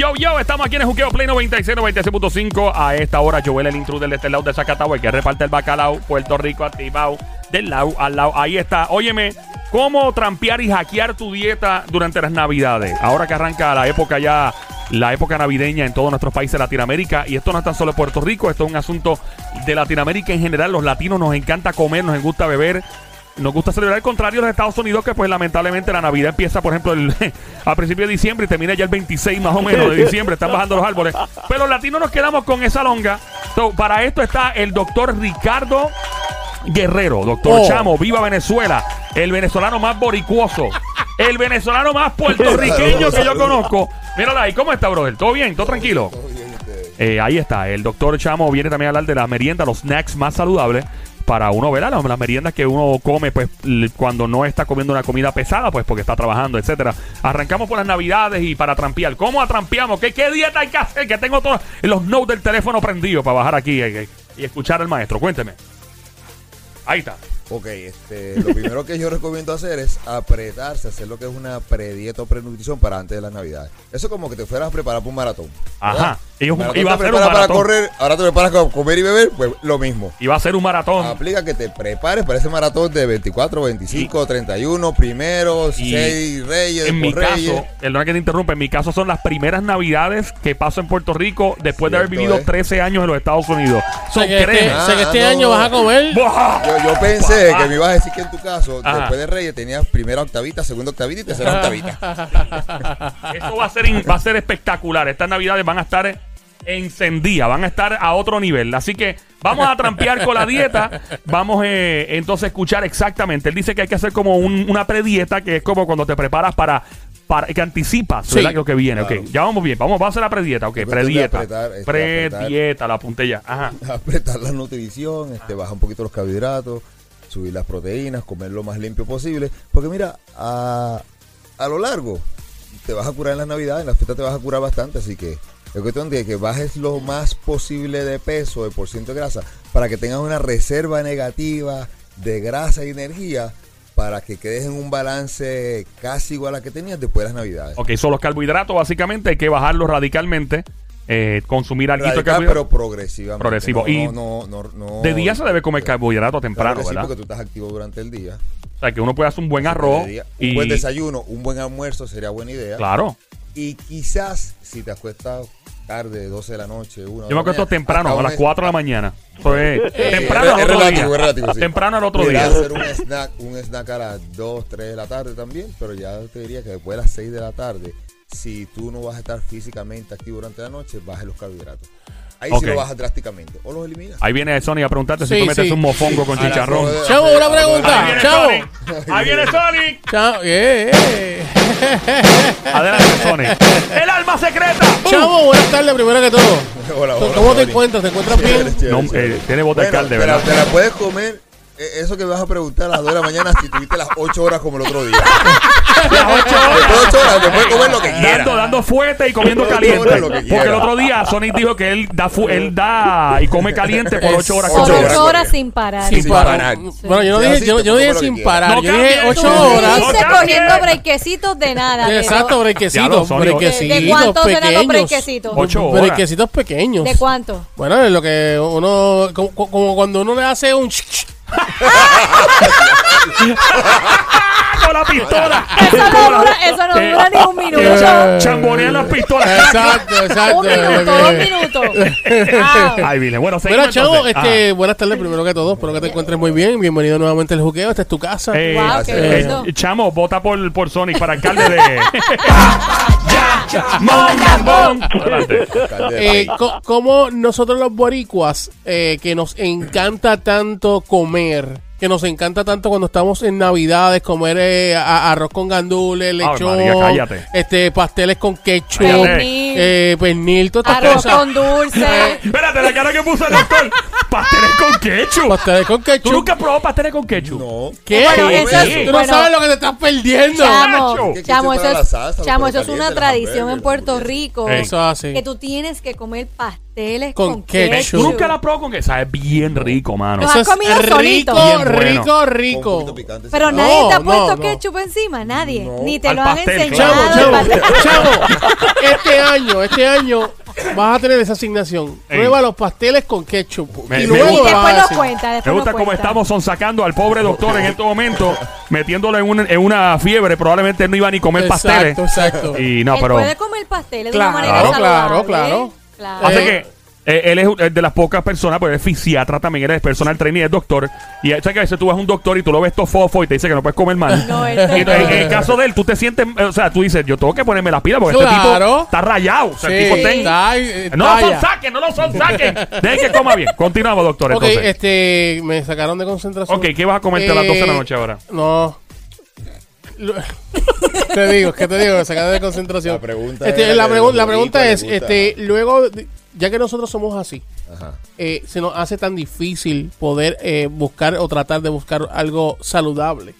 Yo, yo, estamos aquí en el Juqueo Play 96, 96.5. A esta hora, Joel, el intruder de este lado de Zacatau, que reparte el bacalao, Puerto Rico, activado, del lado al lado. Ahí está. Óyeme, ¿cómo trampear y hackear tu dieta durante las Navidades? Ahora que arranca la época ya, la época navideña en todos nuestros países de Latinoamérica. Y esto no es tan solo Puerto Rico, esto es un asunto de Latinoamérica en general. Los latinos nos encanta comer, nos gusta beber. Nos gusta celebrar el contrario de los Estados Unidos, que pues lamentablemente la Navidad empieza, por ejemplo, el, a principios de diciembre y termina ya el 26 más o menos de diciembre. Están bajando los árboles. Pero los latinos nos quedamos con esa longa. So, para esto está el doctor Ricardo Guerrero, doctor Oh. Chamo, viva Venezuela, el venezolano más boricuoso, el venezolano más puertorriqueño que yo conozco. Mírala ahí, ¿cómo está, brother? ¿Todo bien? ¿Todo tranquilo? Eh, ahí está, el doctor Chamo viene también a hablar de la merienda, los snacks más saludables para uno, ¿verdad? Las, las meriendas que uno come, pues, cuando no está comiendo una comida pesada, pues, porque está trabajando, etcétera. Arrancamos por las navidades y para trampear. ¿Cómo atrampeamos? ¿Qué, qué dieta hay que hacer? Que tengo todos los notes del teléfono prendidos para bajar aquí eh, eh, y escuchar al maestro. Cuénteme. Ahí está. Ok, este, lo primero que yo recomiendo hacer es apretarse, hacer lo que es una predieta o prenutrición para antes de las navidades. Eso es como que te fueras a preparar para un maratón. Ajá. Y un- a te ser un preparas maratón. para correr, ahora te preparas para comer y beber, pues lo mismo. Y va a ser un maratón. Aplica que te prepares para ese maratón de 24, 25, 31, primero, Y 6 reyes, en mi reyes. caso, perdona que te interrumpa, en mi caso son las primeras navidades que paso en Puerto Rico después de haber vivido eh. 13 años en los Estados Unidos. O So, sea, que este, sea, que este año no. vas a comer. Yo, yo pensé Ah. que me ibas a decir que en tu caso, Ajá. después de Reyes, tenías primera octavita, segunda octavita y tercera octavita. Eso va a ser va a ser espectacular. Estas navidades van a estar encendidas, van a estar a otro nivel. Así que vamos a trampear con la dieta. Vamos eh, entonces a escuchar exactamente. Él dice que hay que hacer como un- una predieta, que es como cuando te preparas para, para que anticipas, Sí. ¿verdad? Que lo que viene. Claro. Ok, ya vamos bien. Vamos, vamos a hacer la predieta. Ok, predieta. este, Predieta, la apunté ya. Ajá. apretar la nutrición, este, bajar un poquito los carbohidratos, subir las proteínas, comer lo más limpio posible. Porque mira, a, a lo largo te vas a curar en las navidades, en las fiestas te vas a curar bastante, así que es cuestión de que bajes lo más posible de peso, de por ciento de grasa, para que tengas una reserva negativa de grasa y energía para que quedes en un balance casi igual a la que tenías después de las navidades. Ok, son los carbohidratos, básicamente hay que bajarlos radicalmente. eh, consumir algo de Radical, carbohidratos. pero progresivamente. Progresivo. No, Y no, no, De día se debe comer carbohidratos Claro temprano, sí, ¿verdad? porque tú estás activo durante el día. O sea, que uno puede hacer un buen arroz. De y, Un buen desayuno, un buen almuerzo sería buena idea. Claro. Y quizás, si te acuestas tarde, 12 de la noche, 1 Yo me acuesto temprano, a las 4 de la mañana. Eh, temprano al otro día. relativo, sí. Temprano al otro día. hacer un snack, un snack a las 2, 3 de la tarde también, pero ya te diría que después de las 6 de la tarde, si tú no vas a estar físicamente activo durante la noche, bajes los carbohidratos. Ahí Ok. sí lo bajas drásticamente. O los eliminas. Ahí viene Sony a preguntarte si tú metes sí. un mofongo con chicharrón. Chavo, una pregunta. Ahí viene Chavo. Sony. Ahí viene Sony. Chao, eh, eh. Adelante, Sony. El alma secreta. Chavo, buenas tardes, primero que todo. Hola, hola, ¿Cómo te encuentras? ¿Te encuentras bien? No, eh, tiene voz de alcalde, te la- ¿verdad? Te la puedes comer. Eh, Eso que vas a preguntar a las 2 de la mañana si tuviste las 8 horas como el otro día. Las ocho Después de horas. 8 horas te puedes comer lo que quieras. Dando, dando fuerte y comiendo caliente. Porque el otro día Sonic dijo que él da, fu- él da y come caliente por 8 horas. Ocho Son horas. ocho horas sin parar. Sin Sin parar. Bueno, yo no dije, yo, yo no dije como lo sin parar. No yo dije cambies, 8 no horas. cambies. Dice No cogiendo brequecitos de nada. pero- Exacto, brequecitos. Brequecitos ¿De, de cuántos serán los pequeños. brequecitos? Ocho horas. Brequecitos pequeños. ¿De cuánto? Bueno, es lo que uno. Como, como cuando uno le hace un. Con la pistola. Eso no dura, eso no Eh, dura ni un minuto. eh, Chambonean las pistolas. Exacto, exacto. Un minuto, dos minutos. Ah, Ahí viene. Bueno, seguimos Mira, chavo, entonces. este, buenas tardes primero que todo. Espero que te encuentres muy bien. Bienvenido nuevamente al juqueo. Esta es tu casa. Ah. Eh, Wow, qué eh, lindo. Chamo, vota por, por Sonic para alcalde de. Eh, como nosotros los boricuas, eh, que nos encanta tanto comer, que nos encanta tanto cuando estamos en Navidades, comer eh, a- arroz con gandules, Ave lechón, María, cállate. este, pasteles con ketchup, Cállate. Pernil, eh, pernil, todas estas arroz cosas. con dulce. Espérate, la cara que puso el doctor. Pasteles con ketchup. Pasteles con ¿Tú ketchup. nunca has probado pasteles con ketchup? No. ¿Qué? Bueno, eso Tú es- no bueno. sabes lo que te estás perdiendo. Chamo. Que chamo, quise eso es, la salsa, chamo, los eso es una las tradición en Puerto Rico. Ey. Eso así. Que tú tienes que comer pastel pasteles Con con, ketchup. ketchup. Tú nunca la probó con que sabe bien rico, mano. Los Eso has es comido rico, solito. Bien bueno. rico, Con un rico. poquito picante, Pero. No, nadie te ha no, puesto no. ketchup encima, nadie. No. Ni te Al lo han pastel, enseñado. Chavo, claro. chavo, pastel. chavo, este año, este año vas a tener esa asignación. Ey. Prueba los pasteles con ketchup. Me- y me luego gusta. me Y vas a después nos decir. cuenta, Me después gusta nos cómo cuenta. estamos sonsacando al pobre doctor en estos momentos, metiéndolo en, un- en una fiebre. Probablemente él no iba ni a comer pasteles. Exacto, exacto. Y no, Él pero. puede comer pasteles Claro, de una manera claro, saludable. claro. Claro. Así Eh, que eh, él es de las pocas personas, pues es fisiatra también, eres personal trainee, es doctor. Y sabes que a veces tú vas a un doctor y tú lo ves todo fofo y te dice que no puedes comer mal. No, él Y en, en el caso de él, tú te sientes, eh, o sea, tú dices, yo tengo que ponerme las pilas porque este Claro. tipo está rayado. O sea, el tipo Sí, ten- está- eh, No lo talla. son no lo son Dejen que coma bien. Continuamos, doctor. Ok, entonces. este, me sacaron de concentración. ok, ¿qué vas a comerte a las 12 de la Eh, noche ahora? No. Te digo, ¿qué te digo? Sacaron de concentración. La pregunta Este, era la, pregu- la pregunta es, este, luego, ya que nosotros somos así, Ajá. eh, se nos hace tan difícil poder eh, buscar o tratar de buscar algo saludable.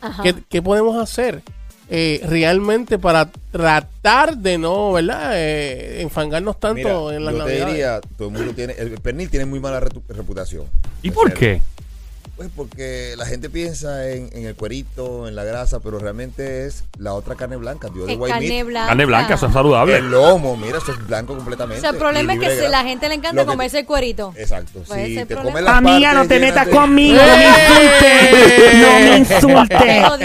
Ajá. ¿Qué, qué podemos hacer eh, realmente para tratar de no, ¿verdad? Eh, enfangarnos tanto Mira, en las yo te navidades. diría, todo el mundo tiene, el pernil tiene muy mala reputación. ¿Y por qué? Pues porque la gente piensa en, en el cuerito, en la grasa, pero realmente es la otra carne blanca, Dios de white carne meat. blanca. Carne blanca, eso es saludable. El lomo, mira, eso es blanco O completamente. sea, el problema es que si la gente le encanta que- comerse el cuerito. Exacto. Pues Si te comes las Amiga, no te metas de- conmigo, no me insultes. No me insultes.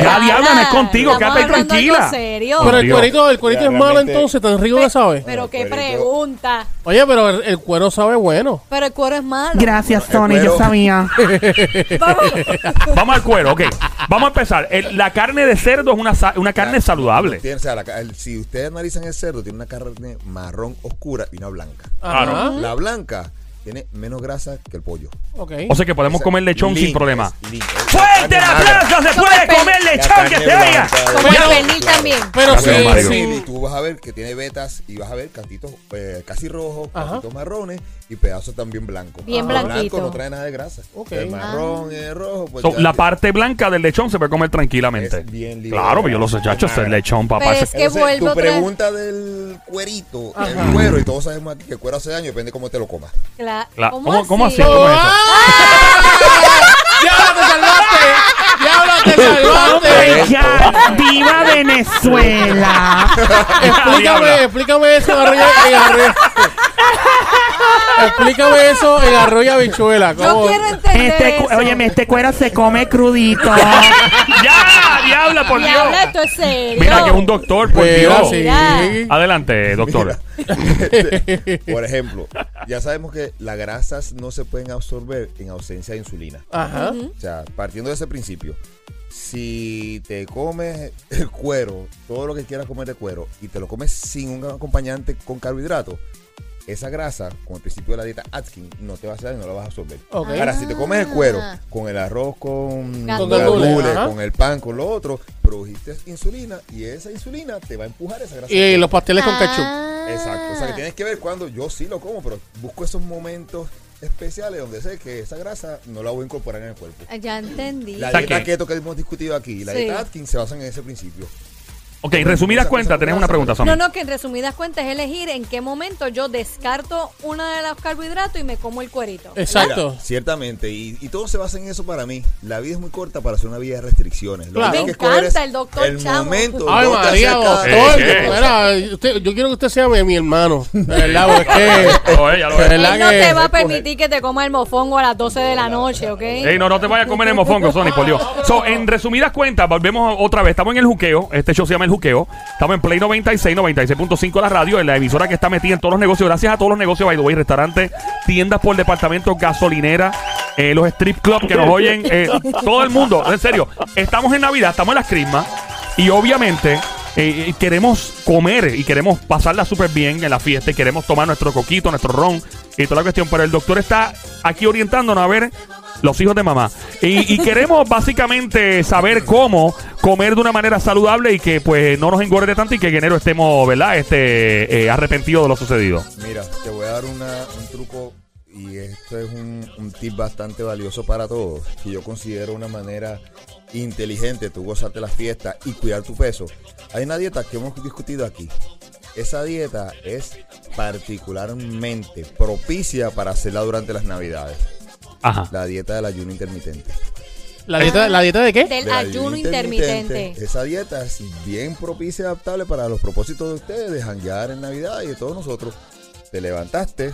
Ya, diabla, no es contigo, quédate tranquila. serio. Pero el cuerito, el cuerito Ya, es malo entonces, tan rico que sabe. Pero qué pregunta. Oye, pero el, el cuero sabe bueno. Pero el cuero es malo. Gracias, Tony, yo sabía. Vamos. Vamos al cuero, ok. Vamos a empezar. El- la carne de cerdo es una, sa- una carne saludable. Tiene- o sea, la ca- el- si ustedes analizan el cerdo, tiene una carne marrón oscura y una blanca. Claro. La blanca tiene menos grasa que el pollo. Ok. O sea que podemos Esa- comer lechón sin problema. es lean, es ¡Fuerte el aplauso! ¡Se puede el comer lechón que se oiga! Como Pero- el pernil claro. también. Pero sí, sí. Y tú vas a ver que tiene vetas y vas a ver cantitos eh, casi rojos, cantitos marrones y pedazos también blancos. Bien El blanquito. blanco no trae nada de grasa. Ok. El marrón y el rojo. Pues So, ya- la parte blanca del lechón se puede comer tranquilamente. Es bien libre Claro, pero yo lo sé, grasa, chacho, ese magra. lechón, papá. Pero es que Entonces, vuelvo tu pregunta del cuerito, el cuero, y todos sabemos aquí que el cuero hace daño, depende de cómo te lo comas. Cla- ¿Cómo, ¿Cómo- cómo así? ¿Cómo eso? ¡Diablo, te salvaste! ¡Diablo, te salvaste! Ya, ¡Viva Venezuela! Explícame, explícame eso en arroyo, Explícame eso en arroyo habichuela. Yo quiero entender Este, eso. óyeme, este cuero se come crudito. ¡Ya! ¡Diabla, por Dios! Diabla, esto es serio. Mira que es un doctor, por Dios. sí. Adelante, doctor. Por ejemplo, ya sabemos que las grasas no se pueden absorber en ausencia de insulina. Ajá. O sea, partiendo de ese principio, si te comes el cuero, todo lo que quieras comer de cuero, y te lo comes sin un acompañante con carbohidratos, esa grasa, con el principio de la dieta Atkins, no te va a hacer no la vas a absorber. Ahora, si te comes el cuero Ah. con el arroz, con Con gandules, el pan, con lo otro, produjiste insulina y esa insulina te va a empujar esa grasa. Y los pasteles con ketchup. Ah. Exacto. O sea, que tienes que ver cuando yo sí lo como, pero busco esos momentos especiales donde sé que esa grasa no la voy a incorporar en el cuerpo. Ya entendí. La dieta que- keto que hemos discutido aquí, la Sí. dieta Atkins se basa en ese principio. Ok, en resumidas cuentas, tenés una pregunta, Sammy. No, no, que en resumidas cuentas es elegir en qué momento yo descarto uno de los carbohidratos y me como el cuerito. Exacto. Mira, ciertamente, y, y todo se basa en eso para mí. La vida es muy corta para hacer una vida de restricciones. Lo Claro. que Me encanta es el doctor El Chamo. momento. Ay, María, doctor. Eh. Mira, usted- yo quiero que usted sea mi, mi hermano. De verdad, porque es que. Oye, ya lo de ves. Él verdad no que- te va a permitir que te coma el mofongo a las 12 de la noche, ¿ok? Ey, no, no te vayas a comer el mofongo, Sony, por Dios. So, en resumidas cuentas, volvemos otra vez. Estamos en el juqueo. Este show se llama El Juqueo. Estamos en Play 96, 96.5 la radio, en la emisora que está metida en todos los negocios. Gracias a todos los negocios, by the way, restaurantes, tiendas por departamento, gasolinera, eh, los strip clubs que nos oyen, eh, todo el mundo. En serio, estamos en Navidad, estamos en las crismas y obviamente eh, eh, queremos comer y queremos pasarla súper bien en la fiesta y queremos tomar nuestro coquito, nuestro ron y toda la cuestión. Pero el doctor está aquí orientándonos a ver los hijos de mamá. Y, queremos básicamente saber cómo comer de una manera saludable y que pues no nos engorde tanto y que en enero estemos, ¿verdad? Este, eh, arrepentidos de lo sucedido. Mira, te voy a dar una- un truco y esto es un, un tip bastante valioso para todos, que yo considero una manera inteligente tú gozarte la fiesta y cuidar tu peso. Hay una dieta que hemos discutido aquí, esa dieta es particularmente propicia para hacerla durante las navidades. Ajá. La dieta del ayuno intermitente. ¿La dieta, ¿La dieta de qué? Del Del ayuno intermitente. Esa dieta es bien propicia y adaptable para los propósitos de ustedes, de janguear en Navidad y de todos nosotros. Te levantaste,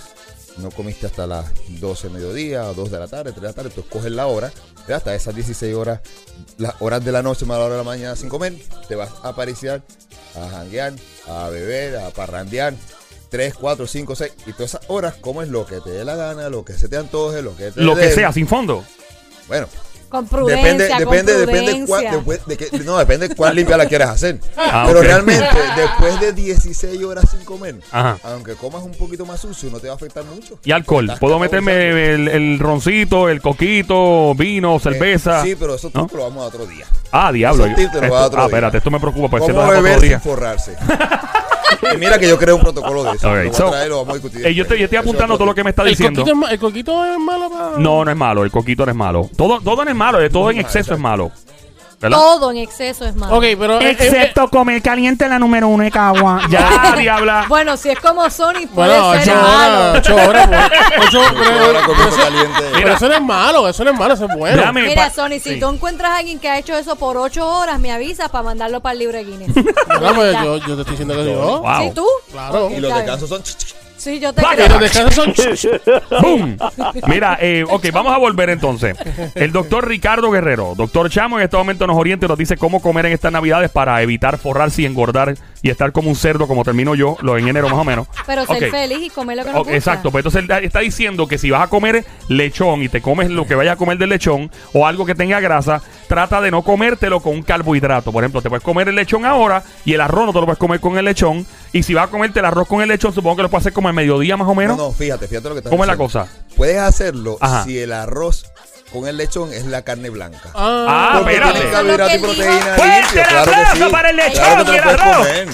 no comiste hasta las 12 de mediodía o 2 de la tarde, 3 de la tarde, tú escoges la hora, hasta esas 16 horas, las horas de la noche más la hora de la mañana sin comer, te vas a apariciar, a janguear, a beber, a parrandear. 3, 4, 5, 6 y todas esas horas comes lo que te dé la gana, lo que se te antoje, lo que te Lo que dé. sea, sin fondo. Bueno, Con prudencia, Depende, con depende, depende, prudencia. después de que- no, depende cuál limpia la quieras hacer. Ah, Pero ok. realmente, después de 16 horas sin comer, Ajá. aunque comas un poquito más sucio, no te va a afectar mucho. Y alcohol. Puedo meterme el, el roncito, el coquito, vino, cerveza. Eh, sí, pero eso ¿No? lo vamos a otro día. Ah, diablo. Te los Esto- voy a otro ah, día. espérate, esto me preocupa. Pues si ¿Cómo lo beber otro sin forrarse? y mira que yo creo un protocolo de eso. Ok, lo voy a traer lo vamos a discutir. Eh, yo, estoy, yo estoy. Eso apuntando es todo lo que me está ¿El diciendo. coquito, es, ma- ¿El coquito es malo para.? No, no es malo. El coquito no es malo. Todo, todo no es malo. eh, Todo en exceso es malo. ¿Verdad? Todo en exceso es malo. Ok, pero. eh, eh, Excepto comer caliente en la número uno de Cagua. Ya, diabla. Bueno, si es como Sony, puede bueno, ser ocho malo. horas. Ocho horas. pues. Ocho comiendo pero eso- caliente. pero eso no es malo. Eso no es malo. Eso es bueno. Mira, pa- Sony, si sí. tú encuentras a alguien que ha hecho eso por ocho horas, me avisas para mandarlo para el libro de Guinness. No, pues, yo, yo te estoy diciendo que yo. Wow. ¿Sí, tú? Claro. Y los descansos son... Sí, yo te Placa. Y creo. los descansos son. ¡Bum! Mira, eh, ok, vamos a volver entonces. El doctor Ricardo Guerrero, doctor Chamo, en este momento nos orienta y nos dice cómo comer en estas navidades para evitar forrarse y engordar y estar como un cerdo, como termino yo, lo en enero más o menos. Pero ser feliz y comer lo que nos Ok, gusta. exacto, pues entonces él está diciendo que si vas a comer lechón y te comes lo que vayas a comer del lechón o algo que tenga grasa, trata de no comértelo con un carbohidrato. Por ejemplo, te puedes comer el lechón ahora y el arroz no te lo puedes comer con el lechón. Y si vas a comerte el arroz con el lechón, supongo que lo puedes hacer como el mediodía más o No, menos. no, fíjate, fíjate lo que estás ¿Cómo es la cosa? Puedes hacerlo Ajá. si el arroz con el lechón es la carne blanca. Ah, Porque espérate. tiene carbohidrato y proteína dijo. limpio, ¡Fuerte el claro que sí. para el lechón Claro que te y lo el puedes arroz! comer.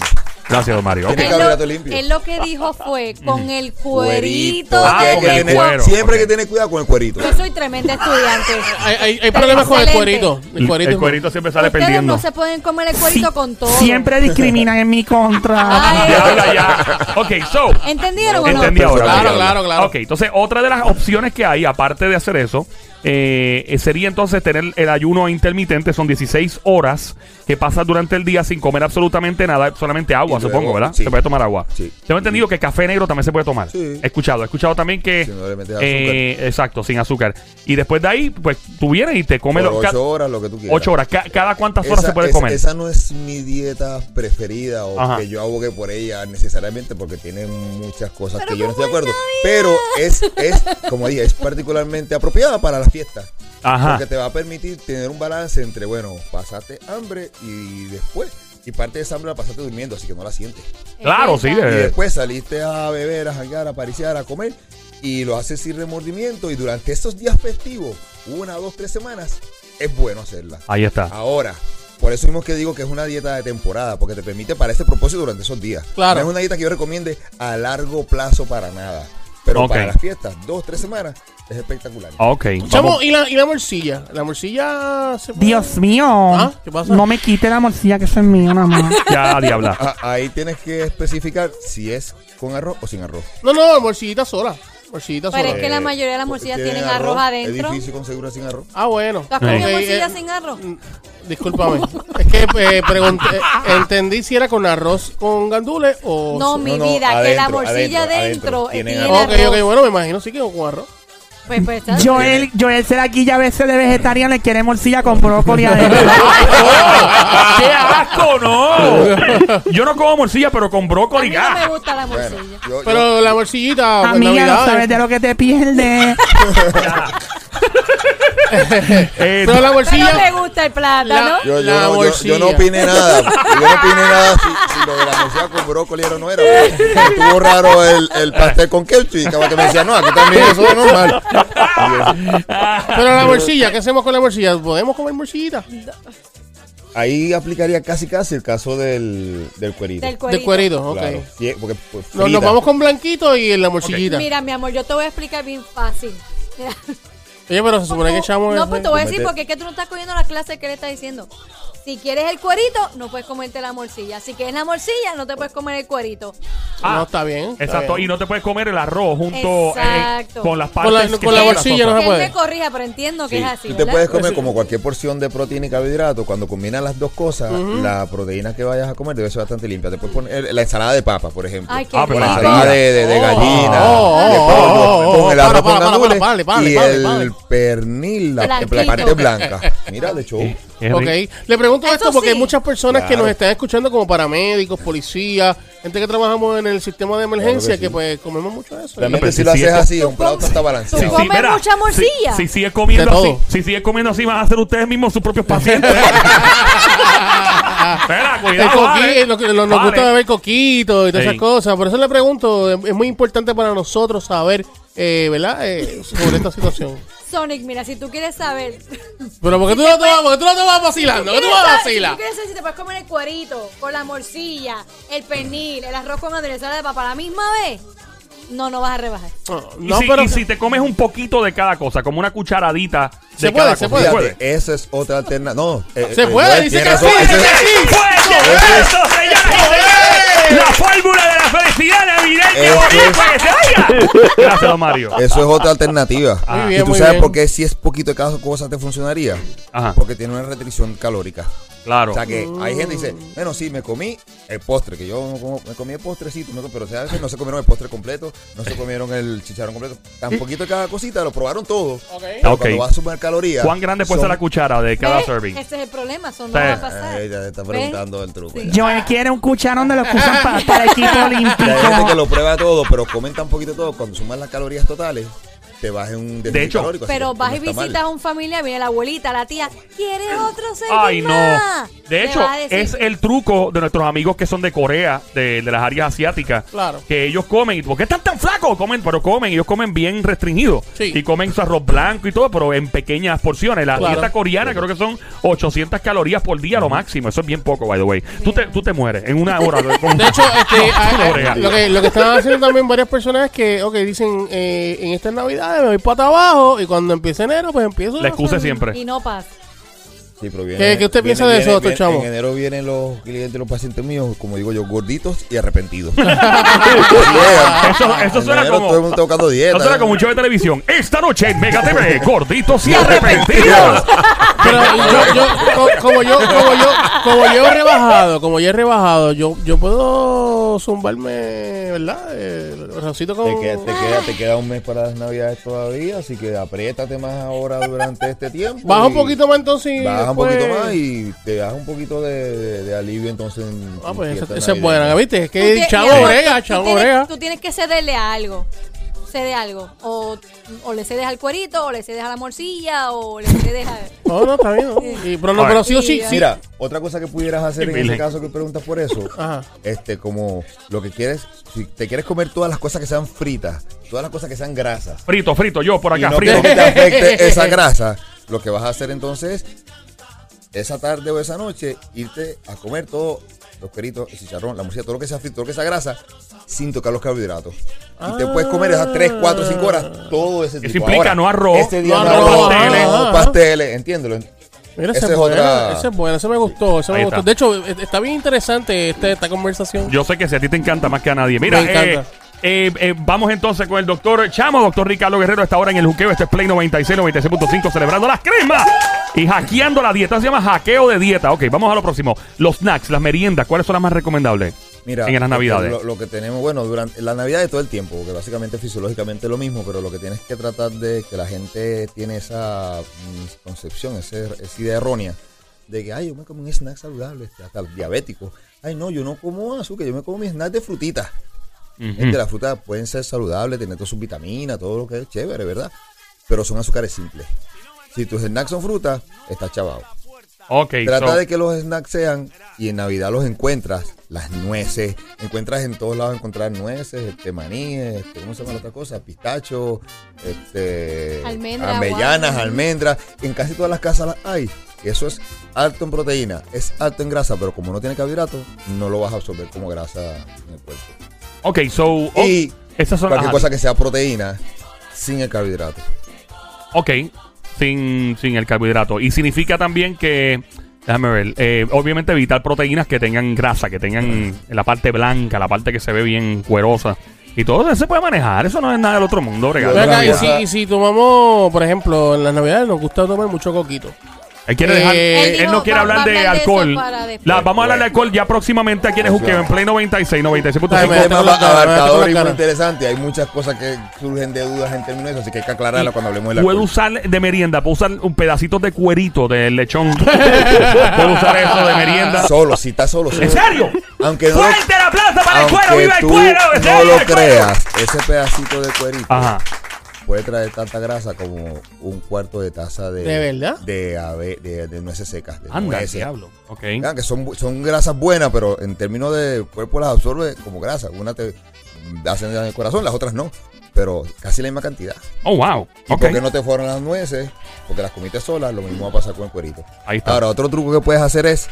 Gracias, don Mario. Ok. Tiene Él lo, limpio. él lo que dijo fue con el cuerito. Ah, del con el cuero. Siempre hay Ok. que tener cuidado con el cuerito. Yo soy tremenda estudiante. Hay, hay, hay problemas con el cuerito. El cuerito. El cuerito siempre sale Ustedes perdiendo. no se pueden comer el cuerito Sí, con todo. Siempre discriminan en mi contra. Ay. Diabla, ya. Ok, so. ¿Entendieron o no? Entendí ahora. Claro, claro, claro. Ok, entonces otra de las opciones que hay, aparte de hacer eso, eh, sería entonces tener el ayuno intermitente, son 16 horas que pasas durante el día sin comer absolutamente nada, solamente agua, luego, supongo, ¿verdad? sí. Se puede tomar agua. Sí. Tengo entendido que café negro también se puede tomar. Sí. He escuchado, he escuchado también que... Si no le metes eh, exacto, sin azúcar. Y después de ahí, pues tú vienes y te comes... Por lo- ca- ocho horas, lo que tú quieras. ocho horas. Ca- ¿Cada cuántas horas Esa- se puede esa- comer? Esa no es mi dieta preferida o Ajá. que yo abogue por ella necesariamente porque tiene muchas cosas Pero que yo no estoy de acuerdo. Pero es, es, como dije, es particularmente apropiada para las fiestas. Ajá. Porque te va a permitir tener un balance entre, bueno, pasaste hambre y después. Y parte de esa hambre la pasaste durmiendo, así que no la sientes. Claro, sí, Y después saliste a beber, a jangar, a pariciar, a comer. Y lo haces sin remordimiento. Y durante esos días festivos, una, dos, tres semanas, es bueno hacerla. Ahí está. Ahora, por eso mismo que digo que es una dieta de temporada, porque te permite para ese propósito durante esos días. Claro. No es una dieta que yo recomiende a largo plazo para nada. Pero para las fiestas, dos, tres semanas, es espectacular. Ok. Chamo. ¿y la, ¿y la morcilla? ¿La morcilla se puede- Dios mío. ¿Ah? ¿Qué pasa? No me quite la morcilla que eso es mío nada más. Ya, diabla. Ah, ahí tienes que especificar si es con arroz o sin arroz. No, no, morcillita sola. Morcillita Pero es que la mayoría de las morcillas tienen arroz adentro. Es difícil conseguirla sin arroz. Ah, bueno. ¿Tú has comido Ok, morcilla eh, sin arroz? mm, Discúlpame. es que eh, pregunté, eh, entendí si era con arroz con gandules o... No, mi no, vida, que la adentro, morcilla adentro, adentro, adentro. eh, tiene arroz. Ok, ok, bueno, me imagino sí que con arroz. Pues, pues, Joel, Joel será aquí ya a veces de vegetariano le quiere morcilla con brócoli adentro. ¡Qué asco, no! Yo no como morcilla, pero con a brócoli. mí no me gusta la Bueno, morcilla. yo- yo- Pero la morcillita, pues, Amiga, no Navidades. sabes de lo que te pierdes. Eh, Pero la Pero morcilla... me gusta el plátano. La- Yo, yo La no, yo- yo no opiné nada. Yo no opiné nada lo de la morcilla con brócoli era o no era. porque Estuvo raro el, el pastel con ketchup y que me decía, no, aquí también eso es normal. Pero la morcilla, ¿qué hacemos con la morcilla? ¿Podemos comer morcillita? Ahí aplicaría casi casi el caso del, del cuerito. Del cuerito. Ok. Claro, sí, porque, pues, Nos, nos vamos con blanquito y en la morcillita. Mira, mi amor, yo te voy a explicar bien fácil. Oye, pero se supone que echamos... No, pues te voy a decir porque es que tú no estás cogiendo la clase que le está diciendo. Si quieres el cuerito, no puedes comerte la morcilla. Si quieres la morcilla, no te puedes comer el cuerito. Ah, no, está bien. está Exacto, bien. y no te puedes comer el arroz junto eh, Exacto. con las Con la- partes. que con la bolsilla Que él puede. me corrija, pero entiendo que Sí, es así, tú te ¿verdad? puedes comer Eso- como cualquier porción de proteína y carbohidrato. Cuando combinas las dos cosas, la proteína que vayas a comer debe ser bastante limpia. Te puedes poner la ensalada de papa, por ejemplo. Ay, qué Ah, O pero la ensalada de, de- de gallina, oh, de oh, pollo, oh, oh, con el para, arroz con para, gandules y el pernil, la, la Blanquito. parte blanca. Mira, de show. Ok, le pregunto Eso esto porque hay muchas personas que Claro. nos están escuchando como paramédicos, policías, gente que trabajamos en el sistema de emergencia, Claro que pues comemos mucho de eso. Realmente pero si si lo haces es- así, un plato está Tú balanceado. comes mira, mucha morcilla. Si, si sigue comiendo De así, todo. si sigue comiendo así, van a ser ustedes mismos sus propios pacientes. Espera, El cuidado. coqui- vale. lo que- lo- nos Vale. gusta beber coquito y todas Sí. esas cosas. Por eso le pregunto, es es muy importante para nosotros saber, eh, ¿verdad? Eh, sobre esta situación. Sonic, mira, si tú quieres saber. Pero ¿por qué tú no te vas, por qué tú no te vas vacilando? ¿Por qué tú vas a saber- si vacilar? tú quieres saber si te puedes comer el cuerito, con la morcilla, el pernil, el arroz con aderezada de papa a la misma vez, no, no vas a rebajar. No, Y, no, si, pero y si te comes un poquito de cada cosa, como una cucharadita de Se cada puede, se cosa, puede. Fíjate, esa es otra alternativa. No, eh, Se eh, puede, dice que sí, dice que sí. ¡Fuerte Ese- eso, y señores! La fórmula de la felicidad navideña boricua que se vaya. Gracias, don Mario. Eso es otra alternativa. Muy y bien, tú muy sabes bien. por qué si es poquito de cada cosa te funcionaría. Ajá, Porque tiene una restricción calórica. Claro. O sea que hay gente que dice, bueno, sí, me comí el postre, que yo no como- me comí el postrecito, no- pero o sea, a veces no se comieron el postre completo, no se comieron el chicharrón completo. Tan poquito de cada cosita, lo probaron todo. Pero Ok. cuando vas a sumar calorías. ¿Cuán grande puede ser la cuchara de cada ¿Ves? serving? Ese es el problema, eso no Sí. va a pasar. Ya te está ¿Ves? preguntando el truco. Sí. Joel quiere un cucharón de los que usan para, para equipo Y Hay gente que olímpico. lo prueba todo, pero comen tan poquito todo, cuando sumas las calorías totales, te vas en un déficit hecho, calórico, Pero vas no y mal. visitas a un familiar, viene la abuelita, la tía, ¿quieres otro serving Ay, no. De hecho, es el truco de nuestros amigos que son de Corea, de, de las áreas asiáticas. Claro. Que ellos comen. ¿Por qué están tan flacos? Comen, pero comen. Ellos comen bien restringido. Sí. Y comen su arroz blanco y todo, pero en pequeñas porciones. La Claro. dieta coreana creo que son 800 calorías por día lo máximo. Eso es bien poco, by the way. Tú te, tú te mueres en una hora. con- De hecho, este, a- a- Corea. lo, que, lo que están haciendo también varias personas es que, ok, dicen, eh, en estas navidades me voy para abajo y cuando empiece enero, pues empiezo La excusa siempre. Y no pasa. Sí, pero viene- ¿Qué- qué usted viene- piensa de viene- eso, doctor Chamo? En enero vienen los clientes, los pacientes míos, como digo yo, gorditos y arrepentidos. Eso, eso En suena enero como. todo el mundo tocando dieta. Eso suena como un show de televisión. Esta noche en Mega TV, gorditos y arrepentidos. Pero yo, yo, co- como yo, como yo, como yo he rebajado, como yo he rebajado, yo, yo puedo zumbarme, ¿verdad? Eh, El rosito con... Te queda, te, queda, te queda un mes para las navidades todavía, así que apriétate más ahora durante este tiempo. Baja un poquito más entonces y un poquito más y te das un poquito de, de- de alivio entonces en Ah, en pues esa es buena, ¿viste? Es Tú que chavo brega, tú chavo tienes- brega. Tú tienes que cederle a algo. Cede algo. O, o le cedes al cuerito, o le cedes a la morcilla, o le cedes a... No, no, está bien. ¿no? Y- pero no, pero sí o sí. Mira, otra cosa que pudieras hacer en ese caso que preguntas por eso, Ajá. este, como lo que quieres, si te quieres comer todas las cosas que sean fritas, todas las cosas que sean grasas, Frito, frito, yo por y acá, no frito. quieres que te afecte esa grasa, lo que vas a hacer entonces esa tarde o esa noche, irte a comer todo, los peritos, el chicharrón, la morcilla, todo lo que sea frito, todo lo que sea grasa, sin tocar los carbohidratos. Y te puedes comer esas 3, 4, 5 horas todo ese tipo. Eso implica no arroz, Ese día no no arroz, arroz, pasteles. no pasteles, entiéndelo. Mira, esa es es buena, otra- esa es buena, esa me gustó, esa me gustó. está. De hecho, está bien interesante este- esta conversación. Yo sé que si a ti te encanta más que a nadie. Mira, Me encanta. eh, eh, eh, vamos entonces con el doctor Chamo, doctor Ricardo Guerrero, está ahora en el juqueo. Este es Play 96, 96.5, celebrando las cremas y hackeando la dieta. Se llama hackeo de dieta. Ok, vamos a lo próximo. Los snacks, las meriendas, ¿cuáles son las más recomendables Mira, en las navidades? Lo, lo que tenemos, bueno, durante la Navidad de todo el tiempo, porque básicamente fisiológicamente es lo mismo, pero lo que tienes que tratar de que la gente tiene esa mm, concepción, esa idea errónea de que, ay, yo me como un snack saludable, este, hasta el diabético. Ay, no, yo no como azúcar, yo me como mi snack de frutitas. Ujú. Gente, las frutas pueden ser saludables, tener todas sus vitaminas, todo lo que es chévere, ¿verdad? Pero son azúcares simples. Si tus snacks son frutas, estás chavado. Ok, Trata so- de que los snacks sean, y en Navidad los encuentras, las nueces, encuentras en todos lados encontrar nueces, este maníes, este, ¿cómo se llama la otra cosa? Pistacho, este Almendra, avellanas, guava. almendras, en casi todas las casas las hay. Eso es alto en proteína, es alto en grasa, pero como no tiene carbohidratos, no lo vas a absorber como grasa en el cuerpo. Ok, so. oh, y esas son cualquier ajá, cosa que sea proteína sin el carbohidrato. Ok, sin, sin el carbohidrato. Y significa también que Déjame ver. Eh, obviamente evitar proteínas que tengan grasa, que tengan la parte blanca, la parte que se ve bien cuerosa. Y todo eso se puede manejar. Eso no es nada del otro mundo, acá, y, si, y si tomamos, por ejemplo, en las navidades nos gusta tomar mucho coquito. Él quiere Eh, dejar. Él Él, dijo, no quiere va- hablar de eso alcohol. para después. La- vamos a hablar de alcohol ya próximamente aquí en el Juqueo, en Play 96, 96.5. Ay, tema la cara, abarcador la muy cara. interesante. Hay muchas cosas que surgen de dudas en términos de eso, así que hay que aclararla cuando hablemos de la Puedo usar de merienda, puedo usar un pedacito de cuerito del lechón. puedo usar eso de merienda. Solo, si estás solo. solo. ¿En serio? Aunque no, ¡Fuerte el aplauso para el aunque cuero! ¡Viva el tú cuero! ¡Se no lo creas, ese pedacito de cuerito Ajá. Puede traer tanta grasa como un cuarto de taza de... ¿De verdad? De, ave- de, de nueces secas. De Anda, nueces. diablo. Ok. Vean que son, son grasas buenas, pero en términos de cuerpo las absorbe como grasa. Una te hacen daño al corazón, las otras no. Pero casi la misma cantidad. Oh, wow. ¿Y por qué no te fueron las nueces? Porque las comiste solas, lo mismo va a pasar con el cuerito. Ahí está. Ahora, otro truco que puedes hacer es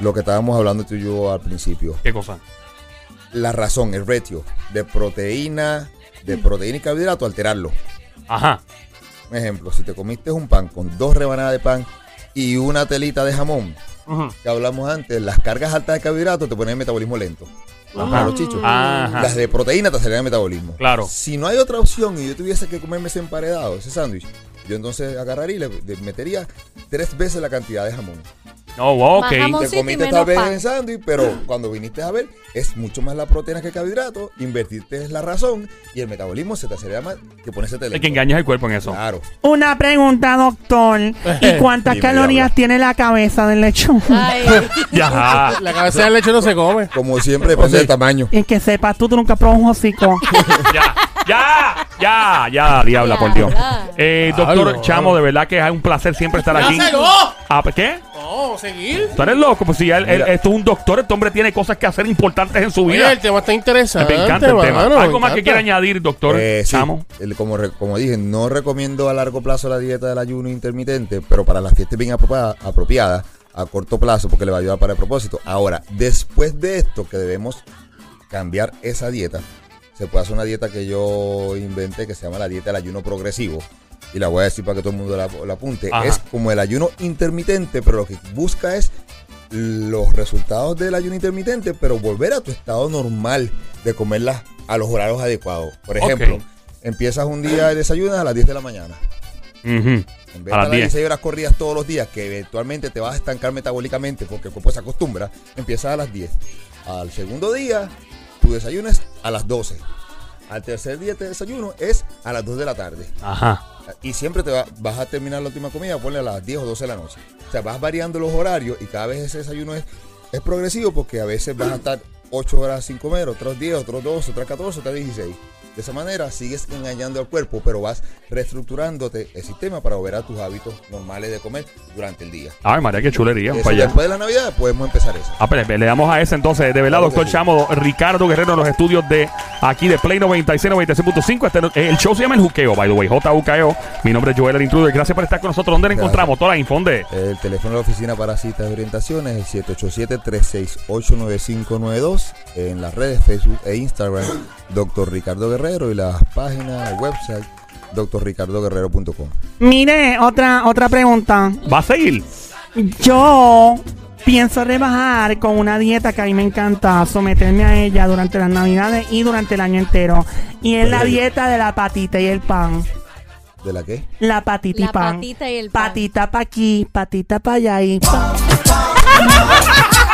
lo que estábamos hablando tú y yo al principio. ¿Qué cosa? La razón, el ratio de proteína, de proteína y carbohidrato, alterarlo. Ajá. Un ejemplo, si te comiste un pan con dos rebanadas de pan y una telita de jamón, que hablamos antes, las cargas altas de carbohidratos te ponen el metabolismo lento. Para los chichos. Ajá. Las de proteína te aceleran el metabolismo. Claro. Si no hay otra opción y yo tuviese que comerme ese emparedado, ese sándwich, yo entonces agarraría y le metería tres veces la cantidad de jamón. No, ok. Más jamón. Te comiste tal vez pan. el sándwich, pero cuando viniste a ver, es mucho más la proteína que el carbohidrato. Invertirte es la razón y el metabolismo se te acelera más que ponerse Es que engañas el cuerpo en eso. Claro. Una pregunta, doctor. ¿Y cuántas Dime, calorías tiene la cabeza del lechón? Ay, Ya. La cabeza del leche no se come. Como siempre, depende del tamaño. Y que sepas tú, tú nunca probas un hocico. ya, ya, ya, ya, diabla, por Dios. Eh, doctor Diablo. Chamo, de verdad que es un placer siempre estar aquí. ¡Ya se no! Ah, ¿Qué? No, seguir. Tú eres loco, pues si él, él- Mira. esto es un doctor, este hombre tiene cosas que hacer importantes en su Oye, vida. el tema está interesante. me encanta el tema. mano, me ¿Algo más que encanta. quiera añadir, doctor Eh, sí, Chamo? el- como, re- como dije, no recomiendo a largo plazo la dieta del ayuno intermitente, pero para las fiestas bien apropiada- apropiadas, a corto plazo, porque le va a ayudar para el propósito. Ahora, después de esto, que debemos cambiar esa dieta, se puede hacer una dieta que yo inventé que se llama la dieta del ayuno progresivo. Y la voy a decir para que todo el mundo la, la apunte. Ajá. Es como el ayuno intermitente, pero lo que busca es los resultados del ayuno intermitente, pero volver a tu estado normal de comerlas a los horarios adecuados. Por ejemplo, empiezas un día y desayunas a las 10 de la mañana. En vez A de las 10. 16 horas corridas todos los días, que eventualmente te vas a estancar metabólicamente porque el cuerpo se acostumbra, empiezas a las 10. Al segundo día, tu desayuno es a las 12. Al tercer día de desayuno es a las 2 de la tarde. Ajá. Y siempre te va- vas a terminar la última comida, ponle a las 10 o 12 de la noche. O sea, vas variando los horarios y cada vez ese desayuno es, es progresivo porque a veces vas a estar 8 horas sin comer, otros 10, otros 12, otras 14, otras 16. De esa manera sigues engañando al cuerpo, pero vas reestructurándote el sistema para volver a tus hábitos normales de comer durante el día. Ay, María, qué chulería. Eso, para allá. después de la Navidad podemos empezar eso. Ah, pues, le damos a ese entonces. De verdad, Claro doctor sí. Chamo, Ricardo Guerrero en los estudios de aquí de Play 96, 96.5. Este, el show se llama El Juqueo, by the way. JUKEO. Mi nombre es Joel el Intruder. Gracias por estar con nosotros. ¿Dónde le Gracias. encontramos? Toda la info. ¿dónde? El teléfono de la oficina para citas y orientaciones es el 787-368-9592. En las redes Facebook e Instagram, Dr. Ricardo Guerrero y las páginas, el website, drricardoguerrero.com. Mire, otra, otra pregunta. ¿Va a seguir? Yo pienso rebajar con una dieta que a mí me encanta someterme a ella durante las navidades y durante el año entero. Y es la dieta de la patita y el pan. ¿De la qué? La patita y La pan. patita y el pan. Patita pa' aquí, patita pa' allá y pan.